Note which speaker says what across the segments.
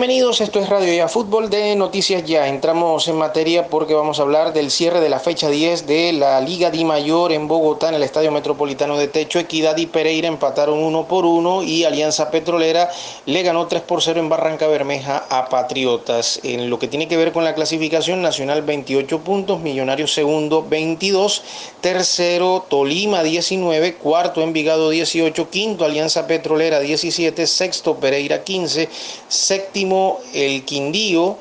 Speaker 1: Bienvenidos, esto es Radio Ya Fútbol de Noticias Ya. Entramos en materia porque vamos a hablar del cierre de la fecha 10 de la Liga Di Mayor en Bogotá, en el Estadio Metropolitano de Techo. Equidad y Pereira empataron uno por uno y Alianza Petrolera le ganó 3 por 0 en Barranca Bermeja a Patriotas. En lo que tiene que ver con la clasificación nacional, 28 puntos, Millonarios segundo, 22, tercero Tolima 19, cuarto Envigado 18, quinto Alianza Petrolera 17, sexto Pereira 15, sexto séptimo el Quindío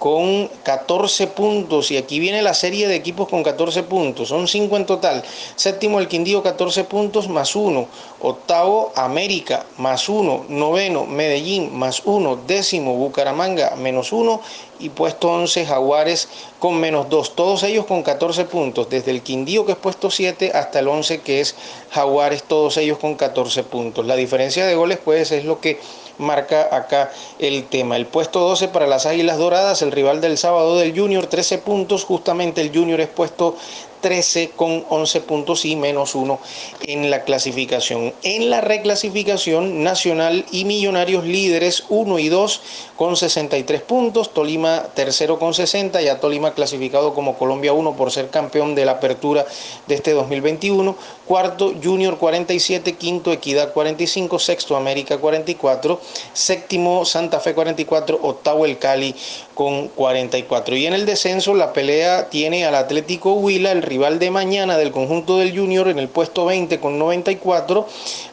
Speaker 1: con 14 puntos. Y aquí viene la serie de equipos con 14 puntos, son 5 en total. Séptimo el Quindío 14 puntos más 1, octavo América más 1, noveno Medellín más 1, décimo Bucaramanga menos 1 y puesto 11 Jaguares con menos 2, todos ellos con 14 puntos, desde el Quindío que es puesto 7 hasta el 11 que es Jaguares, todos ellos con 14 puntos. La diferencia de goles pues es lo que marca acá el tema. El puesto 12 para las Águilas Doradas, el rival del sábado del Junior, 13 puntos, justamente el Junior es puesto 13 con 11 puntos y menos 1 en la clasificación. En la reclasificación, Nacional y Millonarios líderes 1 y 2 con 63 puntos, Tolima tercero con 60, ya Tolima clasificado como Colombia 1 por ser campeón de la apertura de este 2021, cuarto Junior 47, quinto Equidad 45, sexto América 44, séptimo Santa Fe 44, octavo el Cali con 44. Y en el descenso la pelea tiene al Atlético Huila, el rival de mañana del conjunto del Junior en el puesto 20 con 94,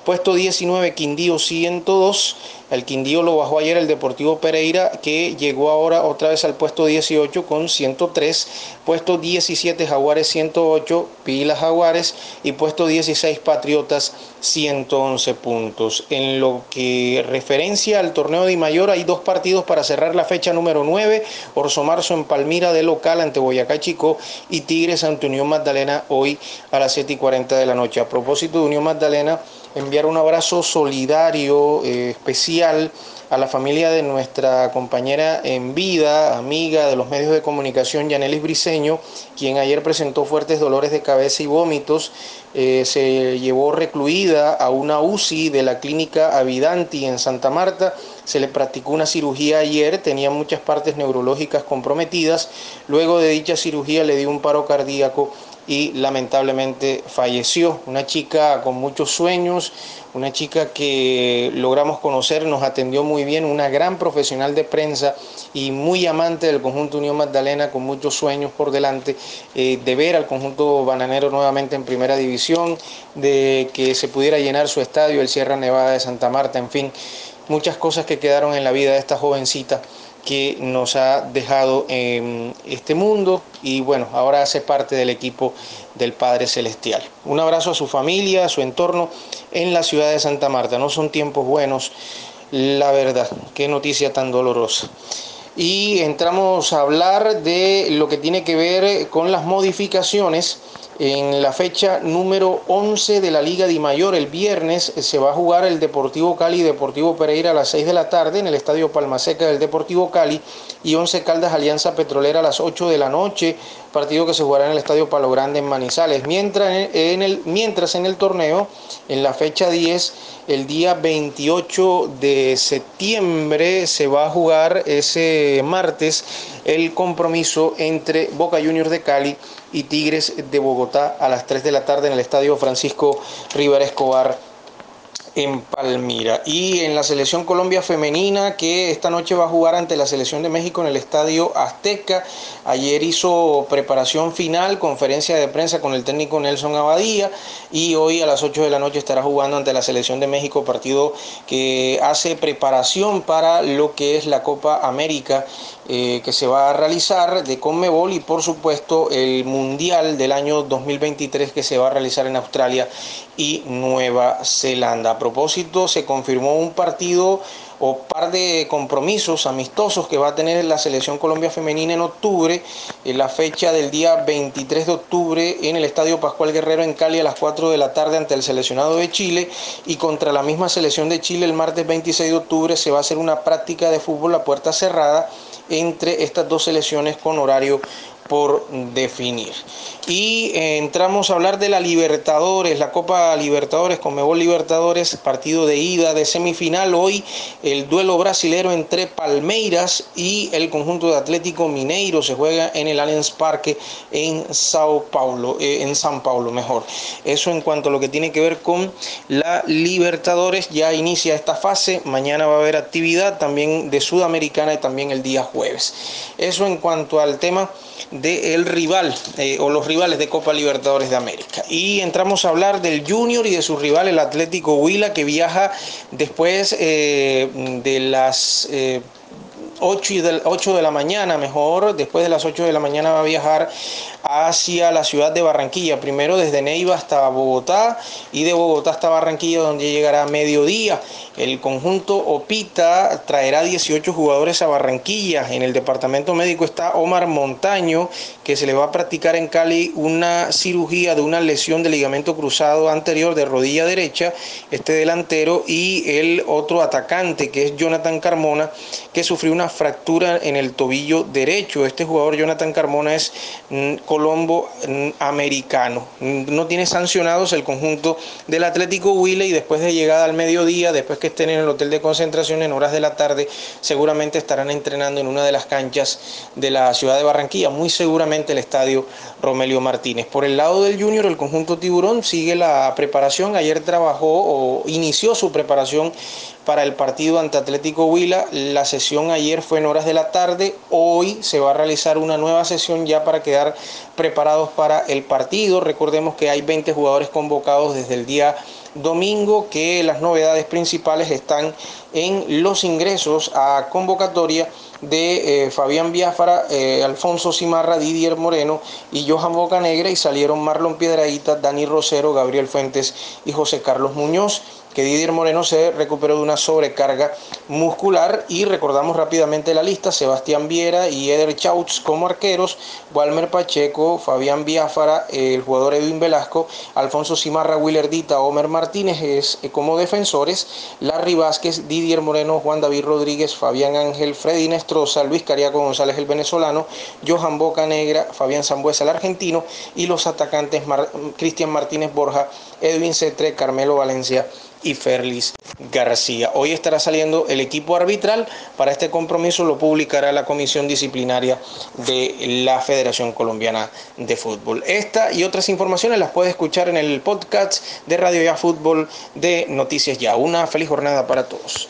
Speaker 1: puesto 19 Quindío 102, el Quindío lo bajó ayer el Deportivo Pereira, que llegó ahora otra vez al puesto 18 con 103, puesto 17 Jaguares 108, Pilas Jaguares y puesto 16 Patriotas 111 puntos. En lo que referencia al torneo de Mayor, hay dos partidos para cerrar la fecha número 9, Orso Marzo en Palmira de local ante Boyacá Chico y Tigres ante Unión Magdalena hoy a las 7 y 40 de la noche. A propósito de Unión Magdalena, enviar un abrazo solidario, eh, especial a la familia de nuestra compañera en vida, amiga de los medios de comunicación, Yanelis Briseño, quien ayer presentó fuertes dolores de cabeza y vómitos. Eh, se llevó recluida a una UCI de la clínica Avidanti en Santa Marta. Se le practicó una cirugía ayer, tenía muchas partes neurológicas comprometidas. Luego de dicha cirugía le dio un paro cardíaco y lamentablemente falleció. Una chica con muchos sueños, una chica que logramos conocer, nos atendió muy bien, una gran profesional de prensa y muy amante del conjunto Unión Magdalena, con muchos sueños por delante, eh, de ver al conjunto bananero nuevamente en primera división, de que se pudiera llenar su estadio, el Sierra Nevada de Santa Marta, en fin, muchas cosas que quedaron en la vida de esta jovencita que nos ha dejado en este mundo y bueno, ahora hace parte del equipo del Padre Celestial. Un abrazo a su familia, a su entorno en la ciudad de Santa Marta. No son tiempos buenos, la verdad, qué noticia tan dolorosa. Y entramos a hablar de lo que tiene que ver con las modificaciones en la fecha número 11 de la Liga Di Mayor, el viernes, se va a jugar el Deportivo Cali y Deportivo Pereira a las 6 de la tarde en el Estadio Palmaseca del Deportivo Cali y 11 Caldas Alianza Petrolera a las 8 de la noche, partido que se jugará en el Estadio Palo Grande en Manizales. Mientras en el, mientras en el torneo, en la fecha 10, el día 28 de septiembre se va a jugar ese martes el compromiso entre Boca Juniors de Cali y Tigres de Bogotá a las 3 de la tarde en el Estadio Francisco Rivera Escobar en Palmira. Y en la selección Colombia femenina que esta noche va a jugar ante la selección de México en el Estadio Azteca. Ayer hizo preparación final, conferencia de prensa con el técnico Nelson Abadía y hoy a las 8 de la noche estará jugando ante la selección de México, partido que hace preparación para lo que es la Copa América eh, que se va a realizar de Conmebol y por supuesto el Mundial del año 2023 que se va a realizar en Australia y Nueva Zelanda. A propósito, se confirmó un partido o par de compromisos amistosos que va a tener la selección Colombia femenina en octubre en la fecha del día 23 de octubre en el Estadio Pascual Guerrero en Cali a las 4 de la tarde ante el seleccionado de Chile y contra la misma selección de Chile el martes 26 de octubre se va a hacer una práctica de fútbol a puerta cerrada entre estas dos selecciones con horario por definir. Y eh, entramos a hablar de la Libertadores, la Copa Libertadores, Conmebol Libertadores, partido de ida de semifinal. Hoy el duelo brasilero entre Palmeiras y el conjunto de Atlético Mineiro se juega en el Allianz Parque en Sao Paulo, eh, en San Paulo, mejor. Eso en cuanto a lo que tiene que ver con la Libertadores, ya inicia esta fase. Mañana va a haber actividad también de Sudamericana y también el día jueves. Eso en cuanto al tema del rival eh, o los rivales de Copa Libertadores de América. Y entramos a hablar del Junior y de su rival, el Atlético Huila, que viaja después eh, de las... 8, y del, 8 de la mañana, mejor, después de las 8 de la mañana va a viajar hacia la ciudad de Barranquilla, primero desde Neiva hasta Bogotá y de Bogotá hasta Barranquilla donde llegará a mediodía. El conjunto Opita traerá 18 jugadores a Barranquilla. En el departamento médico está Omar Montaño, que se le va a practicar en Cali una cirugía de una lesión de ligamento cruzado anterior de rodilla derecha, este delantero, y el otro atacante, que es Jonathan Carmona, que sufrió una fractura en el tobillo derecho. Este jugador, Jonathan Carmona, es mm, colombo mm, americano. No tiene sancionados el conjunto del Atlético Huila y después de llegada al mediodía, después que estén en el hotel de concentración en horas de la tarde, seguramente estarán entrenando en una de las canchas de la ciudad de Barranquilla, muy seguramente el estadio Romelio Martínez. Por el lado del Junior, el conjunto Tiburón sigue la preparación. Ayer trabajó o inició su preparación para el partido ante Atlético Huila. La sesión ayer fue en horas de la tarde. Hoy se va a realizar una nueva sesión ya para quedar preparados para el partido. Recordemos que hay 20 jugadores convocados desde el día domingo, que las novedades principales están en los ingresos a convocatoria de eh, Fabián Biafara, eh, Alfonso Cimarra, Didier Moreno y Johan Bocanegra y salieron Marlon Piedraíta, Dani Rosero, Gabriel Fuentes y José Carlos Muñoz que Didier Moreno se recuperó de una sobrecarga muscular y recordamos rápidamente la lista, Sebastián Viera y Eder Chauts como arqueros, Walmer Pacheco, Fabián Biafara, el jugador Edwin Velasco, Alfonso Cimarra, Willerdita, Omer Martínez es, eh, como defensores, Larry Vázquez, Didier Moreno, Juan David Rodríguez, Fabián Ángel, Freddy Nestroza, Luis Cariaco González el venezolano, Johan Boca Negra, Fabián Zambuesa el argentino y los atacantes Cristian Martínez Borja, Edwin Cetre, Carmelo Valencia y Ferlis García. Hoy estará saliendo el equipo arbitral. Para este compromiso lo publicará la Comisión Disciplinaria de la Federación Colombiana de Fútbol. Esta y otras informaciones las puede escuchar en el podcast de Radio Ya Fútbol de Noticias Ya. Una feliz jornada para todos.